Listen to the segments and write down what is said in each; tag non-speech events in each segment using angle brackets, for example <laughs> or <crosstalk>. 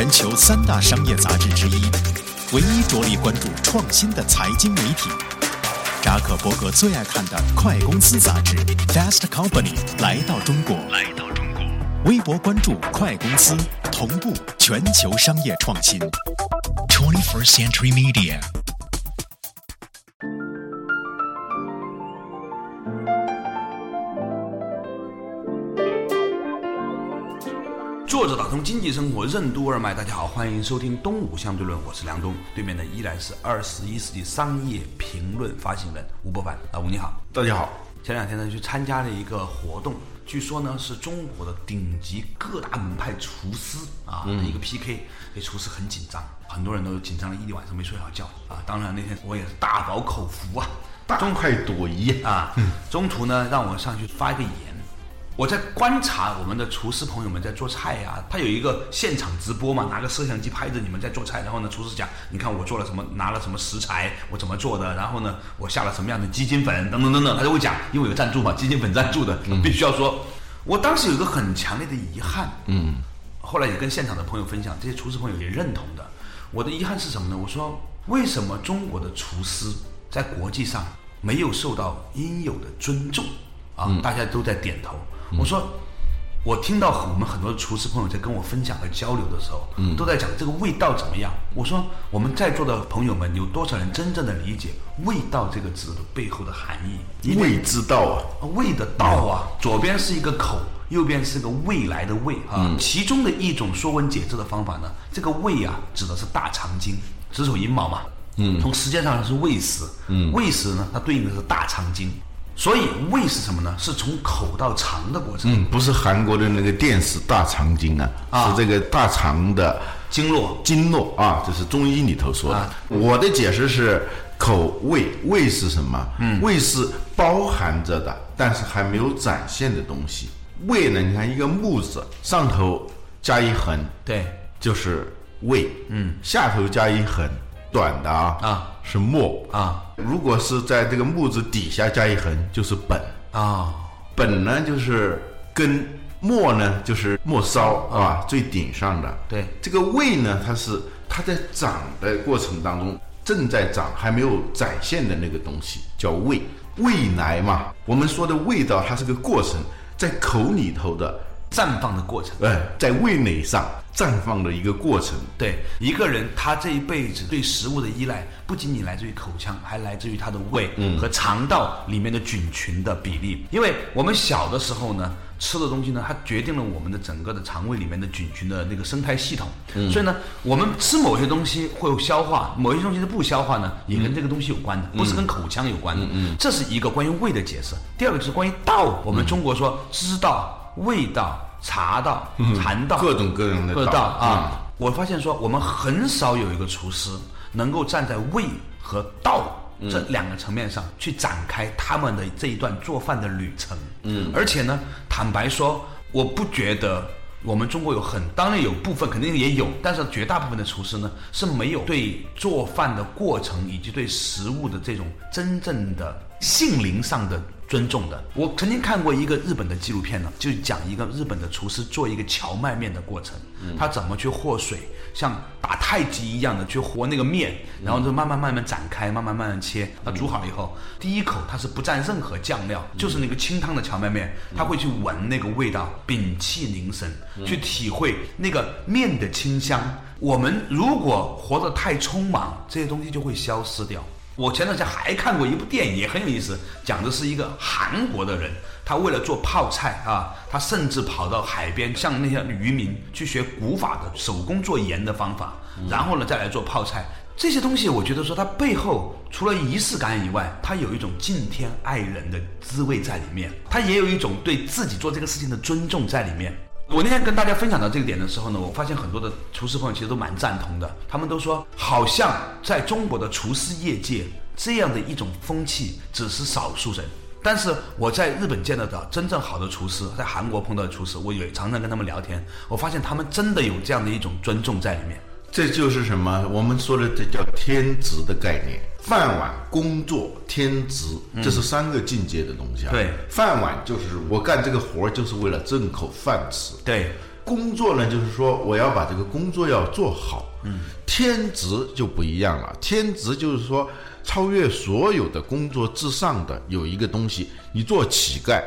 全球三大商业杂志之一，唯一着力关注创新的财经媒体。扎克伯格最爱看的《快公司》杂志《Fast Company》来到中国。来到中国，微博关注《快公司》，同步全球商业创新。Twenty First Century Media。坐着打通经济生活任督二脉，大家好，欢迎收听《东吴相对论》，我是梁东，对面的依然是二十一世纪商业评论发行人吴伯凡。老，吴你好，大家好。前两天呢，去参加了一个活动，据说呢是中国的顶级各大门派厨师啊的一个 PK，这厨师很紧张，很多人都紧张了一晚上没睡好觉啊。当然那天我也是大饱口福啊，大快朵颐啊。嗯中途呢让我上去发一个言。我在观察我们的厨师朋友们在做菜呀，他有一个现场直播嘛，拿个摄像机拍着你们在做菜，然后呢，厨师讲，你看我做了什么，拿了什么食材，我怎么做的，然后呢，我下了什么样的鸡精粉，等等等等，他就会讲，因为有赞助嘛，鸡精粉赞助的，必须要说。我当时有一个很强烈的遗憾，嗯，后来也跟现场的朋友分享，这些厨师朋友也认同的。我的遗憾是什么呢？我说，为什么中国的厨师在国际上没有受到应有的尊重？啊，大家都在点头。我说，我听到我们很多厨师朋友在跟我分享和交流的时候，嗯，都在讲这个味道怎么样。我说，我们在座的朋友们有多少人真正的理解“味道”这个字的背后的含义？味之道啊，味的道啊，左边是一个口，右边是个未来的未啊。其中的一种说文解字的方法呢，这个未啊，指的是大肠经，子丑寅卯嘛，嗯，从时间上是未时，嗯，未时呢，它对应的是大肠经。所以胃是什么呢？是从口到肠的过程。嗯，不是韩国的那个电视大肠经啊，是这个大肠的经络。经络啊，这是中医里头说的。我的解释是口胃，胃是什么？嗯，胃是包含着的，但是还没有展现的东西。胃呢？你看一个木字上头加一横，对，就是胃。嗯，下头加一横。短的啊啊是末啊，如果是在这个木字底下加一横就是本啊，本呢就是根，末呢就是末梢啊，最顶上的。对，这个胃呢，它是它在长的过程当中正在长，还没有展现的那个东西叫胃。胃来嘛，我们说的味道，它是个过程，在口里头的。绽放的过程，哎，在味蕾上绽放的一个过程。对一个人，他这一辈子对食物的依赖，不仅仅来自于口腔，还来自于他的胃和肠道里面的菌群的比例。因为我们小的时候呢，吃的东西呢，它决定了我们的整个的肠胃里面的菌群的那个生态系统。所以呢，我们吃某些东西会有消化，某些东西是不消化呢，也跟这个东西有关的，不是跟口腔有关的。这是一个关于胃的解释。第二个就是关于道，我们中国说知道。味道、茶道、禅道，各种各样的道啊！我发现说，我们很少有一个厨师能够站在味和道这两个层面上去展开他们的这一段做饭的旅程。嗯，而且呢，坦白说，我不觉得我们中国有很，当然有部分肯定也有，但是绝大部分的厨师呢是没有对做饭的过程以及对食物的这种真正的性灵上的。尊重的，我曾经看过一个日本的纪录片呢，就讲一个日本的厨师做一个荞麦面的过程，他怎么去和水，像打太极一样的去和那个面，然后就慢慢慢慢展开，慢慢慢慢切。他煮好了以后，第一口他是不蘸任何酱料，就是那个清汤的荞麦面，他会去闻那个味道，屏气凝神，去体会那个面的清香。我们如果活得太匆忙，这些东西就会消失掉。我前段时间还看过一部电影，也很有意思，讲的是一个韩国的人，他为了做泡菜啊，他甚至跑到海边，向那些渔民去学古法的手工做盐的方法，然后呢再来做泡菜。这些东西，我觉得说它背后除了仪式感以外，它有一种敬天爱人的滋味在里面，它也有一种对自己做这个事情的尊重在里面。我那天跟大家分享到这个点的时候呢，我发现很多的厨师朋友其实都蛮赞同的，他们都说，好像在中国的厨师业界，这样的一种风气只是少数人。但是我在日本见到的真正好的厨师，在韩国碰到的厨师，我也常常跟他们聊天，我发现他们真的有这样的一种尊重在里面。这就是什么？我们说的这叫天职的概念。饭碗、工作、天职，这是三个境界的东西啊。对，饭碗就是我干这个活儿就是为了挣口饭吃。对，工作呢就是说我要把这个工作要做好。嗯，天职就不一样了。天职就是说超越所有的工作之上的有一个东西，你做乞丐，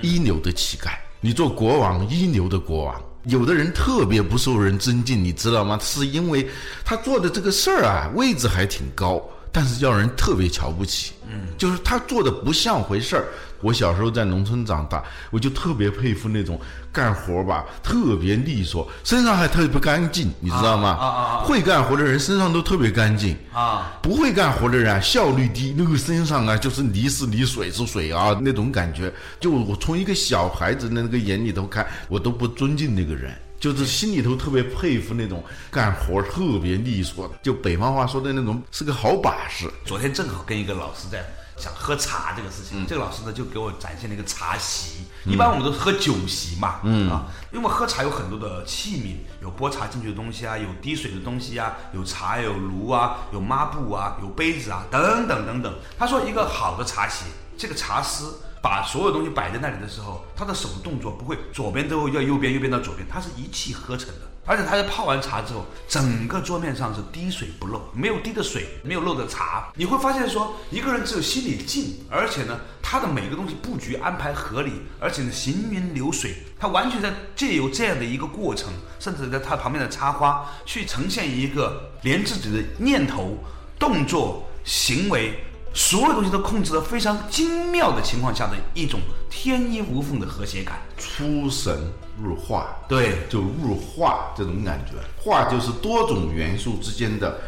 一流的乞丐；你做国王，一流的国王。有的人特别不受人尊敬，你知道吗？是因为他做的这个事儿啊，位置还挺高，但是叫人特别瞧不起。嗯，就是他做的不像回事儿。我小时候在农村长大，我就特别佩服那种干活吧，特别利索，身上还特别干净，你知道吗？啊啊啊！会干活的人身上都特别干净啊，不会干活的人啊，效率低，那个身上啊就是泥是泥，水是水啊，那种感觉。就我从一个小孩子的那个眼里头看，我都不尊敬那个人，就是心里头特别佩服那种干活特别利索的，就北方话说的那种是个好把式。昨天正好跟一个老师在。想喝茶这个事情，这个老师呢就给我展现了一个茶席。一般我们都是喝酒席嘛，嗯啊，因为喝茶有很多的器皿，有拨茶进去的东西啊，有滴水的东西啊，有茶有炉啊，有抹布啊，有杯子啊，等等等等。他说一个好的茶席，这个茶师把所有东西摆在那里的时候，他的手动作不会左边都要右边，右边到左边，他是一气呵成的。而且他在泡完茶之后，整个桌面上是滴水不漏，没有滴的水，没有漏的茶。你会发现说，一个人只有心里静，而且呢，他的每个东西布局安排合理，而且呢行云流水，他完全在借由这样的一个过程，甚至在他旁边的插花，去呈现一个连自己的念头、动作、行为。所有东西都控制的非常精妙的情况下的一种天衣无缝的和谐感，出神入化，对，就入化这种感觉。化就是多种元素之间的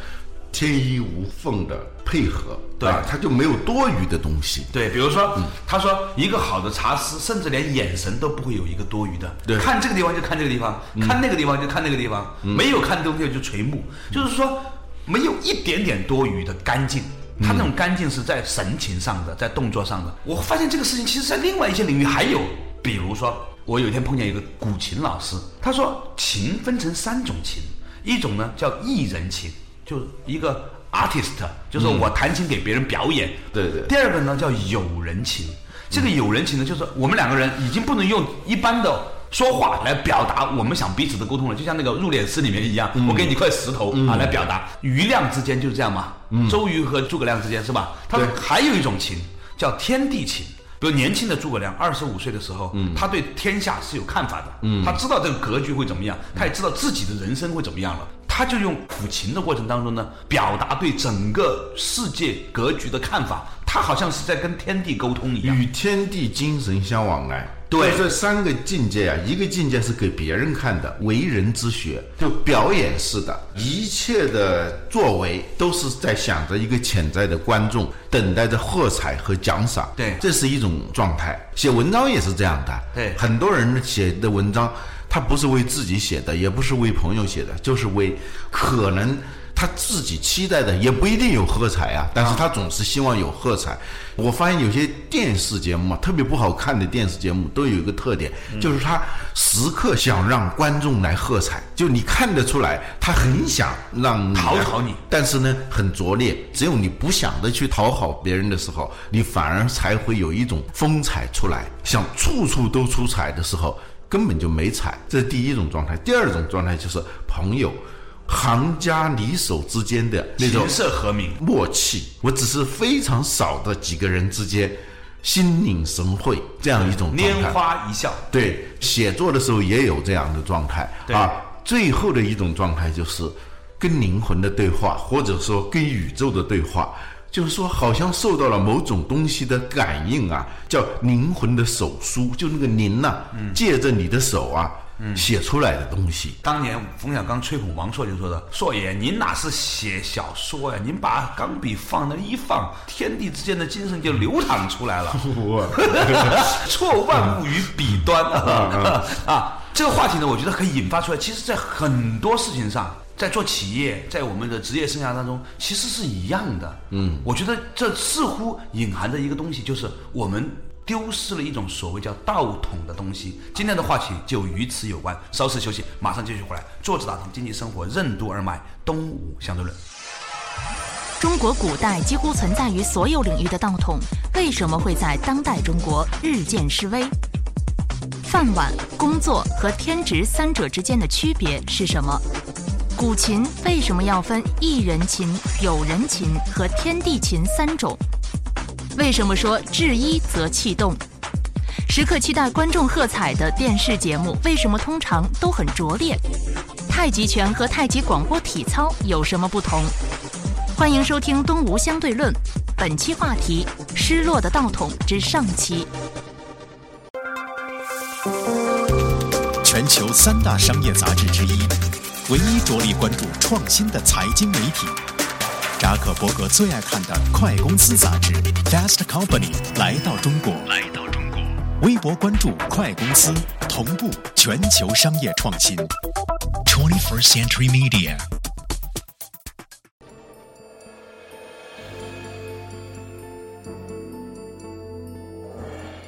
天衣无缝的配合，对，它就没有多余的东西。对，比如说，他说一个好的茶师，甚至连眼神都不会有一个多余的，对，看这个地方就看这个地方，看那个地方就看那个地方，没有看东西就垂目，就是说没有一点点多余的干净。他那种干净是在神情上的，在动作上的。我发现这个事情，其实在另外一些领域还有，比如说，我有一天碰见一个古琴老师，他说琴分成三种琴，一种呢叫艺人琴，就是一个 artist，就是我弹琴给别人表演。对对。第二个呢叫友人琴，这个友人琴呢，就是我们两个人已经不能用一般的。说话来表达我们想彼此的沟通了，就像那个入殓师里面一样，我给你一块石头啊来表达。余亮之间就是这样嘛，周瑜和诸葛亮之间是吧？他还有一种情叫天地情，比如年轻的诸葛亮二十五岁的时候，他对天下是有看法的，他知道这个格局会怎么样，他也知道自己的人生会怎么样了，他就用抚琴的过程当中呢，表达对整个世界格局的看法，他好像是在跟天地沟通一样，与天地精神相往来。对，这三个境界啊，一个境界是给别人看的，为人之学，就表演式的，一切的作为都是在想着一个潜在的观众，等待着喝彩和奖赏。对，这是一种状态。写文章也是这样的。对，很多人写的文章，他不是为自己写的，也不是为朋友写的，就是为可能。他自己期待的也不一定有喝彩啊，但是他总是希望有喝彩。我发现有些电视节目啊，特别不好看的电视节目，都有一个特点，就是他时刻想让观众来喝彩，就你看得出来，他很想让讨好你，但是呢，很拙劣。只有你不想的去讨好别人的时候，你反而才会有一种风采出来。想处处都出彩的时候，根本就没彩。这是第一种状态。第二种状态就是朋友。行家里手之间的那种琴瑟和鸣默契，我只是非常少的几个人之间心领神会这样一种拈花一笑。对，写作的时候也有这样的状态啊。最后的一种状态就是跟灵魂的对话，或者说跟宇宙的对话，就是说好像受到了某种东西的感应啊，叫灵魂的手书，就那个灵呐，借着你的手啊。写出来的东西。当年冯小刚吹捧王朔就说的：“朔爷，您哪是写小说呀？您把钢笔放那一放，天地之间的精神就流淌出来了。<laughs> <laughs> 错万物于笔端啊！<laughs> 啊，这个话题呢，我觉得可以引发出来。其实，在很多事情上，在做企业，在我们的职业生涯当中，其实是一样的。嗯，我觉得这似乎隐含着一个东西，就是我们丢失了一种所谓叫道统的东西。今天的话题就与此有关。稍事休息，马上继续回来。坐着打通经济生活任督二脉，东吴相对论。中国古代几乎存在于所有领域的道统，为什么会在当代中国日渐式微？饭碗、工作和天职三者之间的区别是什么？古琴为什么要分一人琴、有人琴和天地琴三种？为什么说至一则气动？时刻期待观众喝彩的电视节目为什么通常都很拙劣？太极拳和太极广播体操有什么不同？欢迎收听《东吴相对论》，本期话题：失落的道统之上期。全球三大商业杂志之一，唯一着力关注创新的财经媒体。扎克伯格最爱看的快公司杂志《Fast Company》来到中国。来到中国，微博关注快公司，同步全球商业创新。Twenty First Century Media。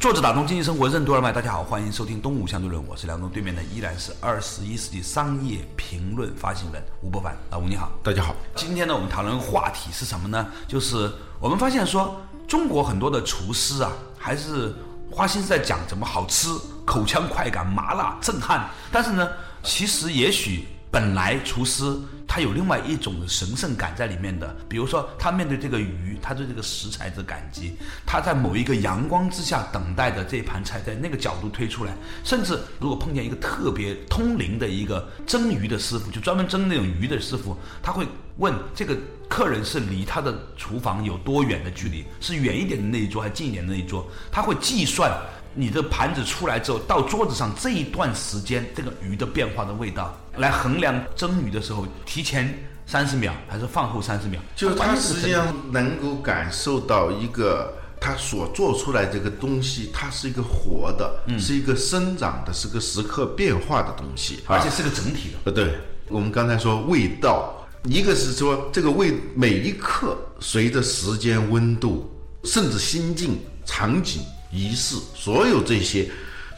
作者打通经济生活任督二脉，大家好，欢迎收听《东吴相对论》，我是梁东，对面的依然是二十一世纪商业评论发行人吴伯凡。老吴你好，大家好。今天呢，我们讨论话题是什么呢？就是我们发现说，中国很多的厨师啊，还是花心思在讲怎么好吃、口腔快感、麻辣震撼。但是呢，其实也许本来厨师。他有另外一种神圣感在里面的，比如说他面对这个鱼，他对这个食材的感激，他在某一个阳光之下等待的这一盘菜，在那个角度推出来，甚至如果碰见一个特别通灵的一个蒸鱼的师傅，就专门蒸那种鱼的师傅，他会问这个客人是离他的厨房有多远的距离，是远一点的那一桌还是近一点的那一桌，他会计算。你的盘子出来之后，到桌子上这一段时间，这个鱼的变化的味道，来衡量蒸鱼的时候，提前三十秒还是放后三十秒？就是他实际上能够感受到一个它所做出来这个东西，它是一个活的，是一个生长的，是个时刻变化的东西，而且是个整体的。呃，对，我们刚才说味道，一个是说这个味每一刻随着时间、温度，甚至心境、场景。仪式，所有这些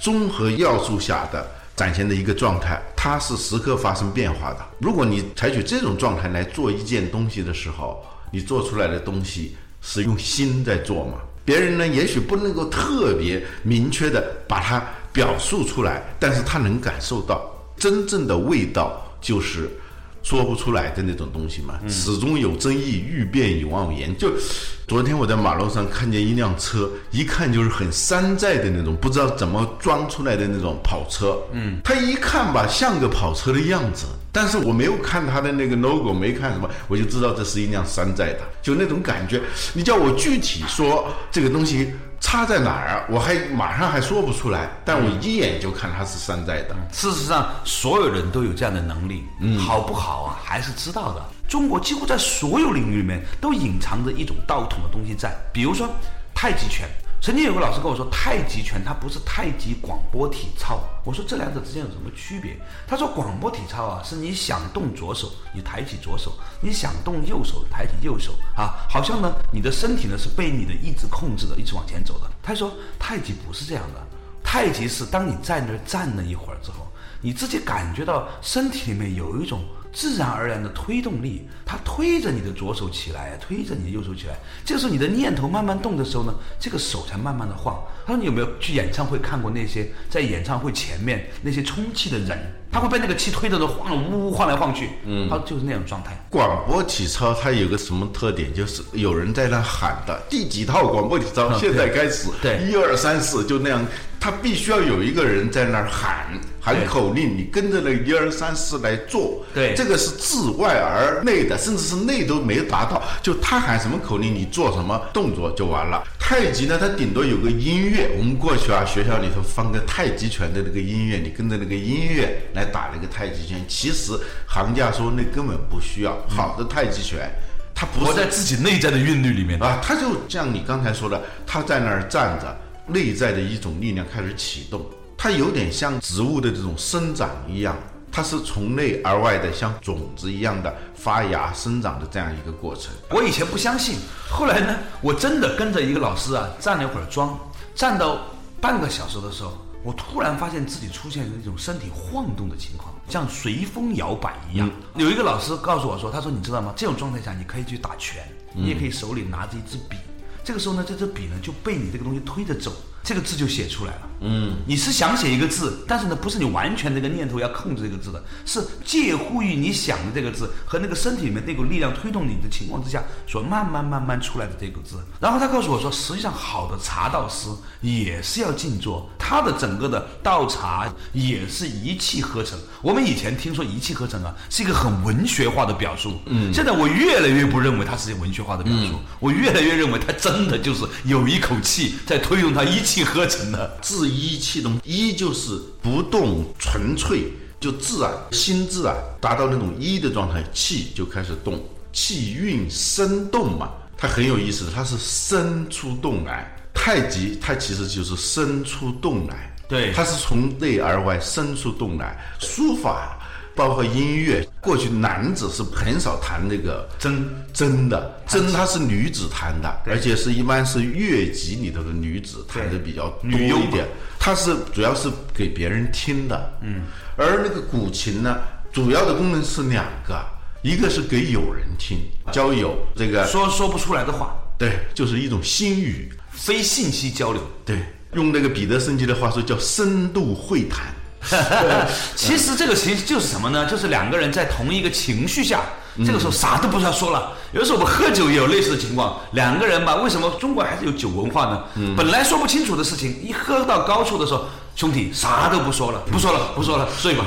综合要素下的展现的一个状态，它是时刻发生变化的。如果你采取这种状态来做一件东西的时候，你做出来的东西是用心在做嘛？别人呢，也许不能够特别明确的把它表述出来，但是他能感受到真正的味道，就是。说不出来的那种东西嘛，始终有争议，欲辨已忘言。就昨天我在马路上看见一辆车，一看就是很山寨的那种，不知道怎么装出来的那种跑车。嗯，他一看吧，像个跑车的样子，但是我没有看他的那个 logo，没看什么，我就知道这是一辆山寨的，就那种感觉。你叫我具体说这个东西。差在哪儿？我还马上还说不出来，但我一眼就看他是山寨的。事实上，所有人都有这样的能力，好不好啊？还是知道的。中国几乎在所有领域里面都隐藏着一种道统的东西在，比如说太极拳。曾经有个老师跟我说，太极拳它不是太极广播体操。我说这两者之间有什么区别？他说广播体操啊，是你想动左手，你抬起左手；你想动右手，抬起右手啊，好像呢，你的身体呢是被你的意志控制的，一直往前走的。他说太极不是这样的，太极是当你在那儿站了一会儿之后，你自己感觉到身体里面有一种。自然而然的推动力，它推着你的左手起来，推着你的右手起来。这个时候，你的念头慢慢动的时候呢，这个手才慢慢的晃。他说：“你有没有去演唱会看过那些在演唱会前面那些充气的人？他会被那个气推着的晃，呜呜晃来晃去。嗯，他就是那种状态。广播体操它有个什么特点？就是有人在那喊的第几套广播体操，<laughs> 现在开始，对，一二三四，就那样。他必须要有一个人在那儿喊。”喊口令，你跟着那一二三四来做。对，这个是自外而内的，甚至是内都没达到。就他喊什么口令，你做什么动作就完了。太极呢，它顶多有个音乐。我们过去啊，学校里头放个太极拳的那个音乐，你跟着那个音乐来打那个太极拳。其实行家说那根本不需要。好的太极拳，它不活在自己内在的韵律里面啊。它就像你刚才说的，他在那儿站着，内在的一种力量开始启动。它有点像植物的这种生长一样，它是从内而外的，像种子一样的发芽生长的这样一个过程。我以前不相信，后来呢，我真的跟着一个老师啊站了一会儿桩，站到半个小时的时候，我突然发现自己出现了一种身体晃动的情况，像随风摇摆一样。有一个老师告诉我说：“他说你知道吗？这种状态下你可以去打拳，你也可以手里拿着一支笔。”这个时候呢，这支笔呢就被你这个东西推着走，这个字就写出来了。嗯，你是想写一个字，但是呢，不是你完全这个念头要控制这个字的，是介乎于你想的这个字和那个身体里面那股力量推动你的情况之下，所慢慢慢慢出来的这个字。然后他告诉我说，实际上好的茶道师也是要静坐，他的整个的倒茶也是一气呵成。我们以前听说一气呵成啊，是一个很文学化的表述。嗯，现在我越来越不认为它是文学化的表述，我越来越认为它真。真的就是有一口气在推动它一气呵成的，自一气动，一就是不动纯粹，就自然心自然达到那种一的状态，气就开始动，气运生动嘛，它很有意思，它是生出动来。太极它其实就是生出动来，对，它是从内而外生出动来。书法。包括音乐，过去男子是很少弹那个筝筝的，筝它是女子弹的，而且是一般是乐集里头的女子弹的比较多一点。它是主要是给别人听的，嗯。而那个古琴呢，主要的功能是两个，一个是给友人听，交友这个说说不出来的话，对，就是一种心语，非信息交流，对。用那个彼得圣吉的话说，叫深度会谈。<laughs> 其实这个其实就是什么呢？就是两个人在同一个情绪下，这个时候啥都不需要说了。有的时候我们喝酒也有类似的情况，两个人吧，为什么中国还是有酒文化呢？本来说不清楚的事情，一喝到高处的时候，兄弟啥都不说了，不说了，不说了，睡吧。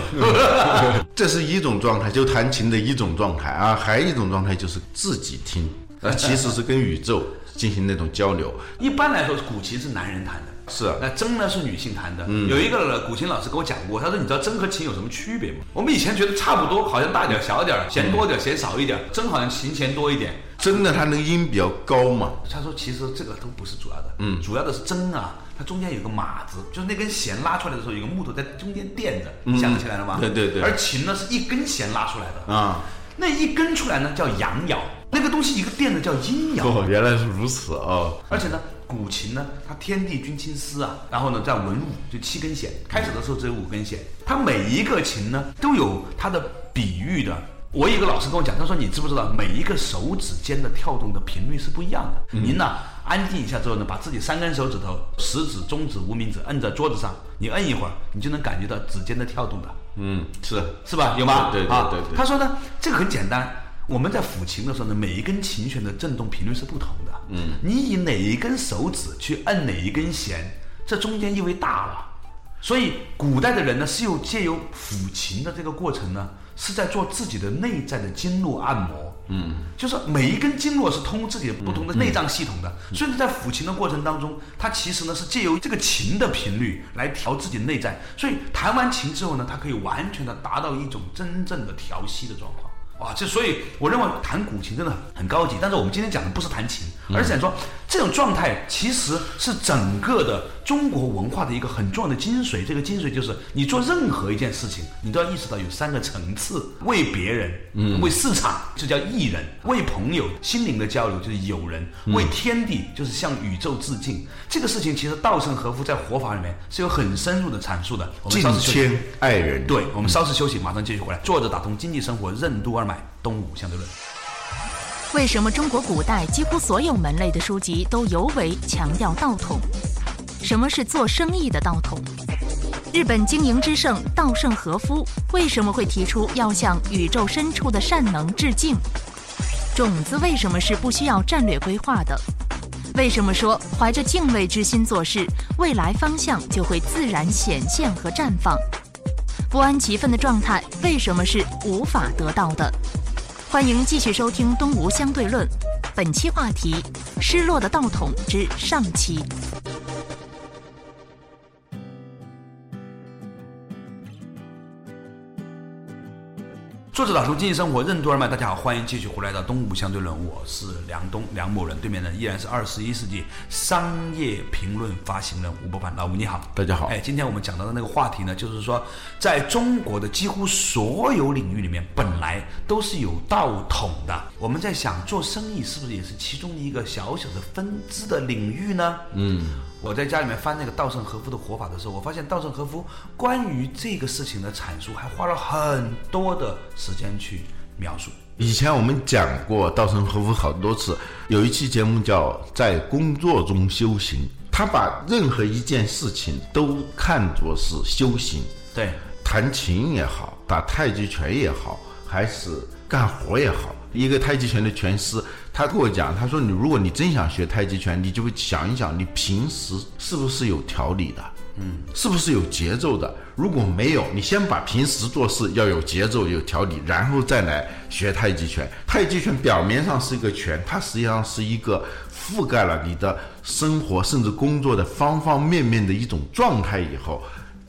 <laughs> 这是一种状态，就弹琴的一种状态啊。还有一种状态就是自己听，<laughs> 其实是跟宇宙进行那种交流。一般来说，古琴是男人弹的。是，那筝呢是女性弹的。有一个古琴老师跟我讲过，他说：“你知道筝和琴有什么区别吗？”我们以前觉得差不多，好像大点小点弦多点弦少一点，筝好像琴弦多一点。筝呢，它那个音比较高嘛。他说：“其实这个都不是主要的，嗯，主要的是筝啊，它中间有个码子，就是那根弦拉出来的时候有个木头在中间垫着，想起来了吗？对对对。而琴呢是一根弦拉出来的啊，那一根出来呢叫阳爻，那个东西一个垫的叫阴爻。哦，原来是如此啊！而且呢。古琴呢，它天地君亲师啊，然后呢，在文武就七根弦，开始的时候只有五根弦，它每一个琴呢都有它的比喻的。我一个老师跟我讲，他说你知不知道每一个手指间的跳动的频率是不一样的？您呢安静一下之后呢，把自己三根手指头，食指、中指、无名指摁在桌子上，你摁一会儿，你就能感觉到指尖的跳动的。嗯，是是吧？有吗？对对对对。他说呢，这个很简单。我们在抚琴的时候呢，每一根琴弦的振动频率是不同的。嗯，你以哪一根手指去摁哪一根弦，这中间意味大了。所以古代的人呢，是有借由抚琴的这个过程呢，是在做自己的内在的经络按摩。嗯，就是每一根经络是通自己的不同的内脏系统的。所以在抚琴的过程当中，它其实呢是借由这个琴的频率来调自己内在。所以弹完琴之后呢，它可以完全的达到一种真正的调息的状况。啊，这所以我认为弹古琴真的很高级，但是我们今天讲的不是弹琴，而且说这种状态其实是整个的中国文化的一个很重要的精髓。这个精髓就是你做任何一件事情，你都要意识到有三个层次：为别人，嗯，为市场，这叫艺人；为朋友，心灵的交流就是友人；为天地，就是向宇宙致敬。这个事情其实稻盛和夫在活法里面是有很深入的阐述的。敬谦爱人，对我们稍事休息，马上继续回来。坐着打通经济生活任督二脉。东吴相对论。为什么中国古代几乎所有门类的书籍都尤为强调道统？什么是做生意的道统？日本经营之圣稻盛和夫为什么会提出要向宇宙深处的善能致敬？种子为什么是不需要战略规划的？为什么说怀着敬畏之心做事，未来方向就会自然显现和绽放？不安其分的状态为什么是无法得到的？欢迎继续收听《东吴相对论》，本期话题：失落的道统之上期。作者导出经济生活任督二脉，大家好，欢迎继续回来到东吴相对论，我是梁东梁某人，对面呢依然是二十一世纪商业评论发行人吴伯凡，老吴你好，大家好，哎，今天我们讲到的那个话题呢，就是说在中国的几乎所有领域里面，本来都是有道统的，我们在想做生意是不是也是其中一个小小的分支的领域呢？嗯。我在家里面翻那个稻盛和夫的活法的时候，我发现稻盛和夫关于这个事情的阐述还花了很多的时间去描述。以前我们讲过稻盛和夫好多次，有一期节目叫《在工作中修行》，他把任何一件事情都看作是修行。对，弹琴也好，打太极拳也好，还是干活也好，一个太极拳的拳师。他跟我讲，他说你如果你真想学太极拳，你就会想一想，你平时是不是有条理的，嗯，是不是有节奏的？如果没有，你先把平时做事要有节奏、有条理，然后再来学太极拳。太极拳表面上是一个拳，它实际上是一个覆盖了你的生活甚至工作的方方面面的一种状态。以后，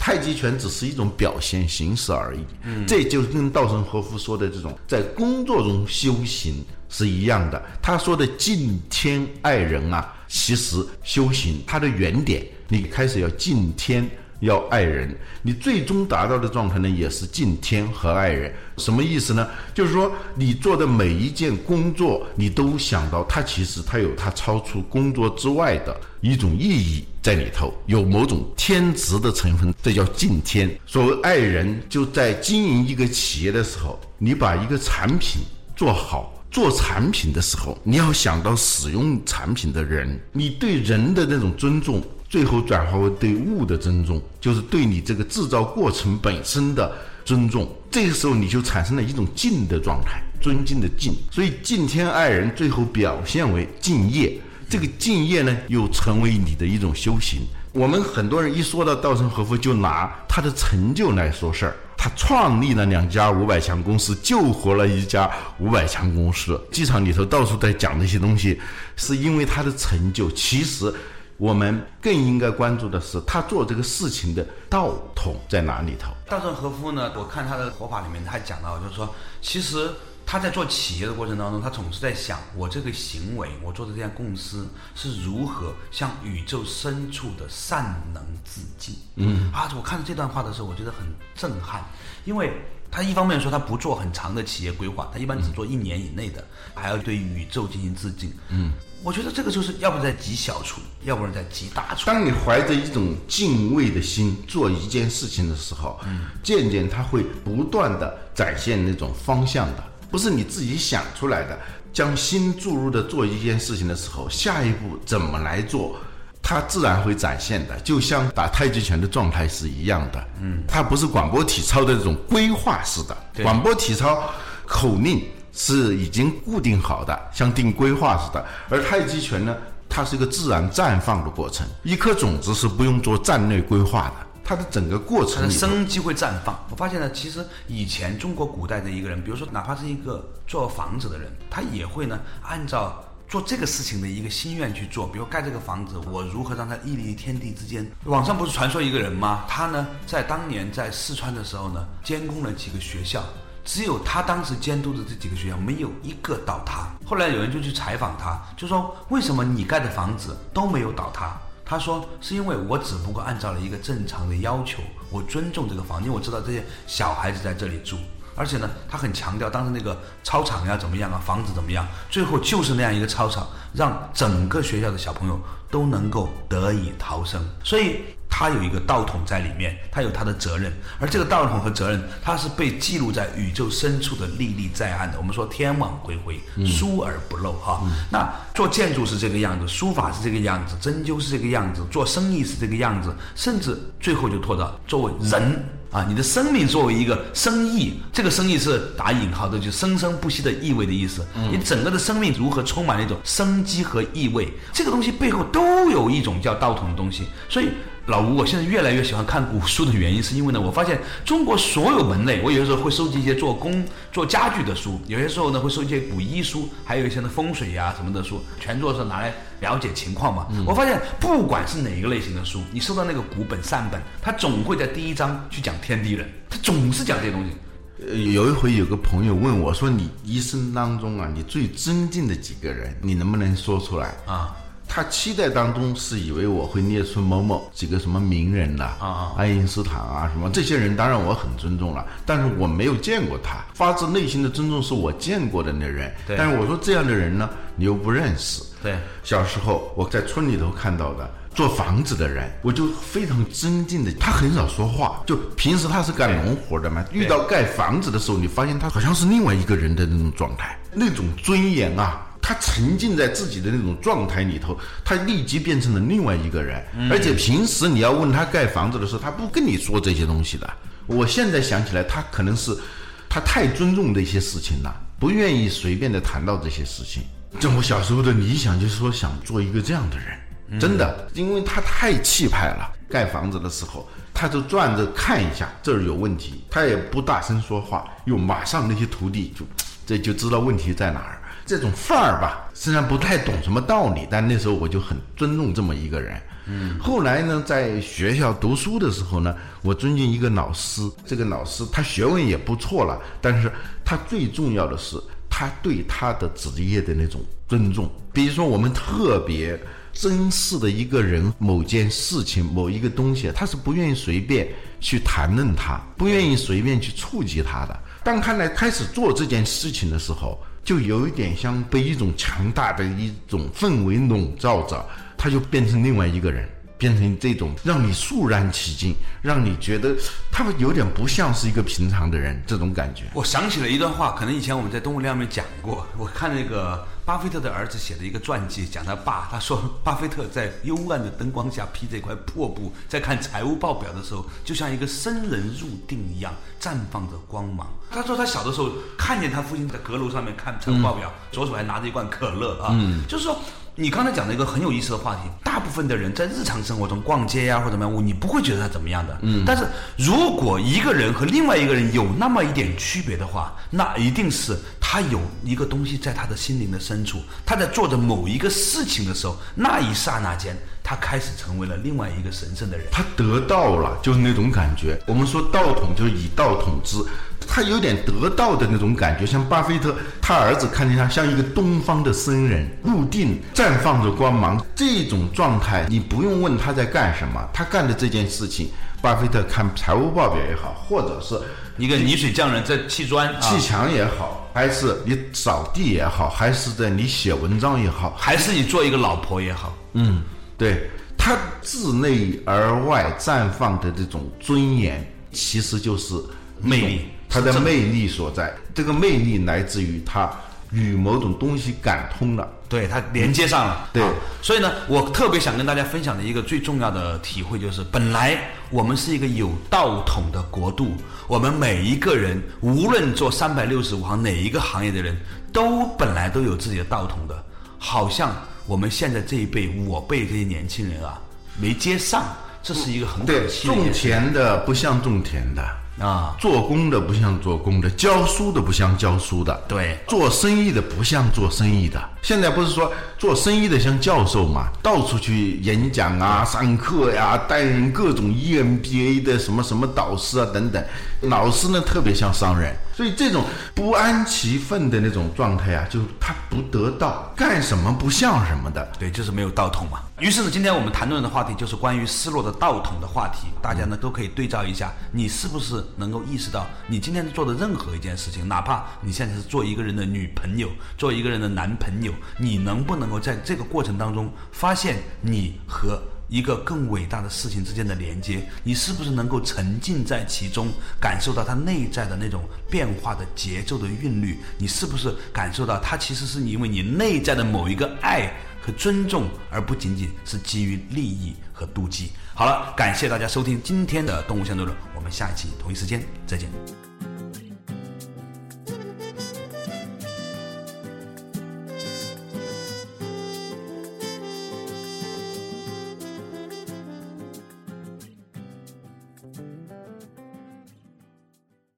太极拳只是一种表现形式而已。嗯，这就跟稻盛和夫说的这种在工作中修行。是一样的，他说的敬天爱人啊，其实修行它的原点，你开始要敬天，要爱人，你最终达到的状态呢，也是敬天和爱人。什么意思呢？就是说你做的每一件工作，你都想到它其实它有它超出工作之外的一种意义在里头，有某种天职的成分，这叫敬天。所谓爱人，就在经营一个企业的时候，你把一个产品做好。做产品的时候，你要想到使用产品的人，你对人的那种尊重，最后转化为对物的尊重，就是对你这个制造过程本身的尊重。这个时候，你就产生了一种敬的状态，尊敬的敬。所以敬天爱人，最后表现为敬业。这个敬业呢，又成为你的一种修行。我们很多人一说到稻盛和夫，就拿他的成就来说事儿。他创立了两家五百强公司，救活了一家五百强公司。机场里头到处在讲这些东西，是因为他的成就。其实，我们更应该关注的是他做这个事情的道统在哪里头。稻盛和夫呢？我看他的活法里面，他讲到就是说，其实。他在做企业的过程当中，他总是在想：我这个行为，我做的这家公司是如何向宇宙深处的善能致敬？嗯啊，我看到这段话的时候，我觉得很震撼，因为他一方面说他不做很长的企业规划，他一般只做一年以内的，还要对宇宙进行致敬。嗯，我觉得这个就是要不在极小处，要不然在极大处。当你怀着一种敬畏的心做一件事情的时候，嗯，渐渐他会不断的展现那种方向的。不是你自己想出来的，将心注入的做一件事情的时候，下一步怎么来做，它自然会展现的，就像打太极拳的状态是一样的。嗯，它不是广播体操的这种规划式的，广播体操口令是已经固定好的，像定规划似的，而太极拳呢，它是一个自然绽放的过程，一颗种子是不用做战略规划的。它的整个过程，它的生机会绽放。我发现呢，其实以前中国古代的一个人，比如说哪怕是一个做房子的人，他也会呢按照做这个事情的一个心愿去做。比如盖这个房子，我如何让它屹立天地之间？网上不是传说一个人吗？他呢在当年在四川的时候呢，监工了几个学校，只有他当时监督的这几个学校没有一个倒塌。后来有人就去采访他，就说为什么你盖的房子都没有倒塌？他说：“是因为我只不过按照了一个正常的要求，我尊重这个房间，我知道这些小孩子在这里住，而且呢，他很强调当时那个操场要怎么样啊，房子怎么样，最后就是那样一个操场，让整个学校的小朋友都能够得以逃生，所以。”他有一个道统在里面，他有他的责任，而这个道统和责任，它是被记录在宇宙深处的历历在案的。我们说天网恢恢，疏而不漏哈。那做建筑是这个样子，书法是这个样子，针灸是这个样子，做生意是这个样子，甚至最后就拖到作为人啊，你的生命作为一个生意，这个生意是打引号的，就生生不息的意味的意思。你整个的生命如何充满一种生机和意味，这个东西背后都有一种叫道统的东西，所以。老吴，我现在越来越喜欢看古书的原因，是因为呢，我发现中国所有门类，我有的时候会收集一些做工、做家具的书，有些时候呢会收集一些古医书，还有一些呢风水呀什么的书，全做是拿来了解情况嘛。我发现不管是哪一个类型的书，你收到那个古本善本，它总会在第一章去讲天地人，它总是讲这些东西。呃有一回有个朋友问我说：“你一生当中啊，你最尊敬的几个人，你能不能说出来啊？”他期待当中是以为我会列出某某几个什么名人呐，啊，爱因斯坦啊什么这些人，当然我很尊重了，但是我没有见过他，发自内心的尊重是我见过的那人，但是我说这样的人呢，你又不认识。对，小时候我在村里头看到的做房子的人，我就非常尊敬的，他很少说话，就平时他是干农活的嘛，遇到盖房子的时候，你发现他好像是另外一个人的那种状态，那种尊严啊。他沉浸在自己的那种状态里头，他立即变成了另外一个人。而且平时你要问他盖房子的时候，他不跟你说这些东西的。我现在想起来，他可能是他太尊重这些事情了，不愿意随便的谈到这些事情。这我小时候的理想就是说想做一个这样的人，真的，因为他太气派了。盖房子的时候，他就转着看一下这儿有问题，他也不大声说话，又马上那些徒弟就这就知道问题在哪儿。这种范儿吧，虽然不太懂什么道理，但那时候我就很尊重这么一个人。嗯，后来呢，在学校读书的时候呢，我尊敬一个老师。这个老师他学问也不错了，但是他最重要的是他对他的职业的那种尊重。比如说，我们特别珍视的一个人、某件事情、某一个东西，他是不愿意随便去谈论他，不愿意随便去触及他的。当他来开始做这件事情的时候。就有一点像被一种强大的一种氛围笼罩着，他就变成另外一个人，变成这种让你肃然起敬，让你觉得他们有点不像是一个平常的人这种感觉。我想起了一段话，可能以前我们在动物量面讲过。我看那个巴菲特的儿子写的一个传记，讲他爸，他说巴菲特在幽暗的灯光下披着一块破布，在看财务报表的时候，就像一个僧人入定一样，绽放着光芒。他说他小的时候看见他父亲在阁楼上面看财务报表，左手还拿着一罐可乐啊，就是说你刚才讲的一个很有意思的话题。大部分的人在日常生活中逛街呀或者怎么样，你不会觉得他怎么样的。嗯，但是如果一个人和另外一个人有那么一点区别的话，那一定是他有一个东西在他的心灵的深处，他在做着某一个事情的时候，那一刹那间。他开始成为了另外一个神圣的人，他得到了，就是那种感觉。我们说道统就是以道统之，他有点得到的那种感觉。像巴菲特，他儿子看见他像一个东方的僧人，入定绽放着光芒，这种状态，你不用问他在干什么，他干的这件事情，巴菲特看财务报表也好，或者是一个泥水匠人在砌砖、砌墙也好，还是你扫地也好，还是在你写文章也好，还是你做一个老婆也好，嗯。对他自内而外绽放的这种尊严，其实就是魅力，他的魅力所在。这个魅力来自于他与某种东西感通了，对它连接上了。对，所以呢，我特别想跟大家分享的一个最重要的体会就是，本来我们是一个有道统的国度，我们每一个人，无论做三百六十五行哪一个行业的人，都本来都有自己的道统的，好像。我们现在这一辈，我辈这些年轻人啊，没接上，这是一个很可惜的。种田的不像种田的啊，做工的不像做工的，教书的不像教书的，对，做生意的不像做生意的。现在不是说做生意的像教授嘛，到处去演讲啊、上课呀，担任各种 EMBA 的什么什么导师啊等等。老师呢，特别像商人。所以这种不安其分的那种状态啊，就他不得道，干什么不像什么的，对，就是没有道统嘛。于是呢，今天我们谈论的话题就是关于失落的道统的话题。大家呢都可以对照一下，你是不能够意识到，你今天做的任何一件事情，哪怕你现在是做一个人的女朋友，做一个人的男朋友，你能不能够在这个过程当中发现你和。一个更伟大的事情之间的连接，你是不是能够沉浸在其中，感受到它内在的那种变化的节奏的韵律？你是不是感受到它其实是因为你内在的某一个爱和尊重，而不仅仅是基于利益和妒忌？好了，感谢大家收听今天的动物相对论，我们下一期同一时间再见。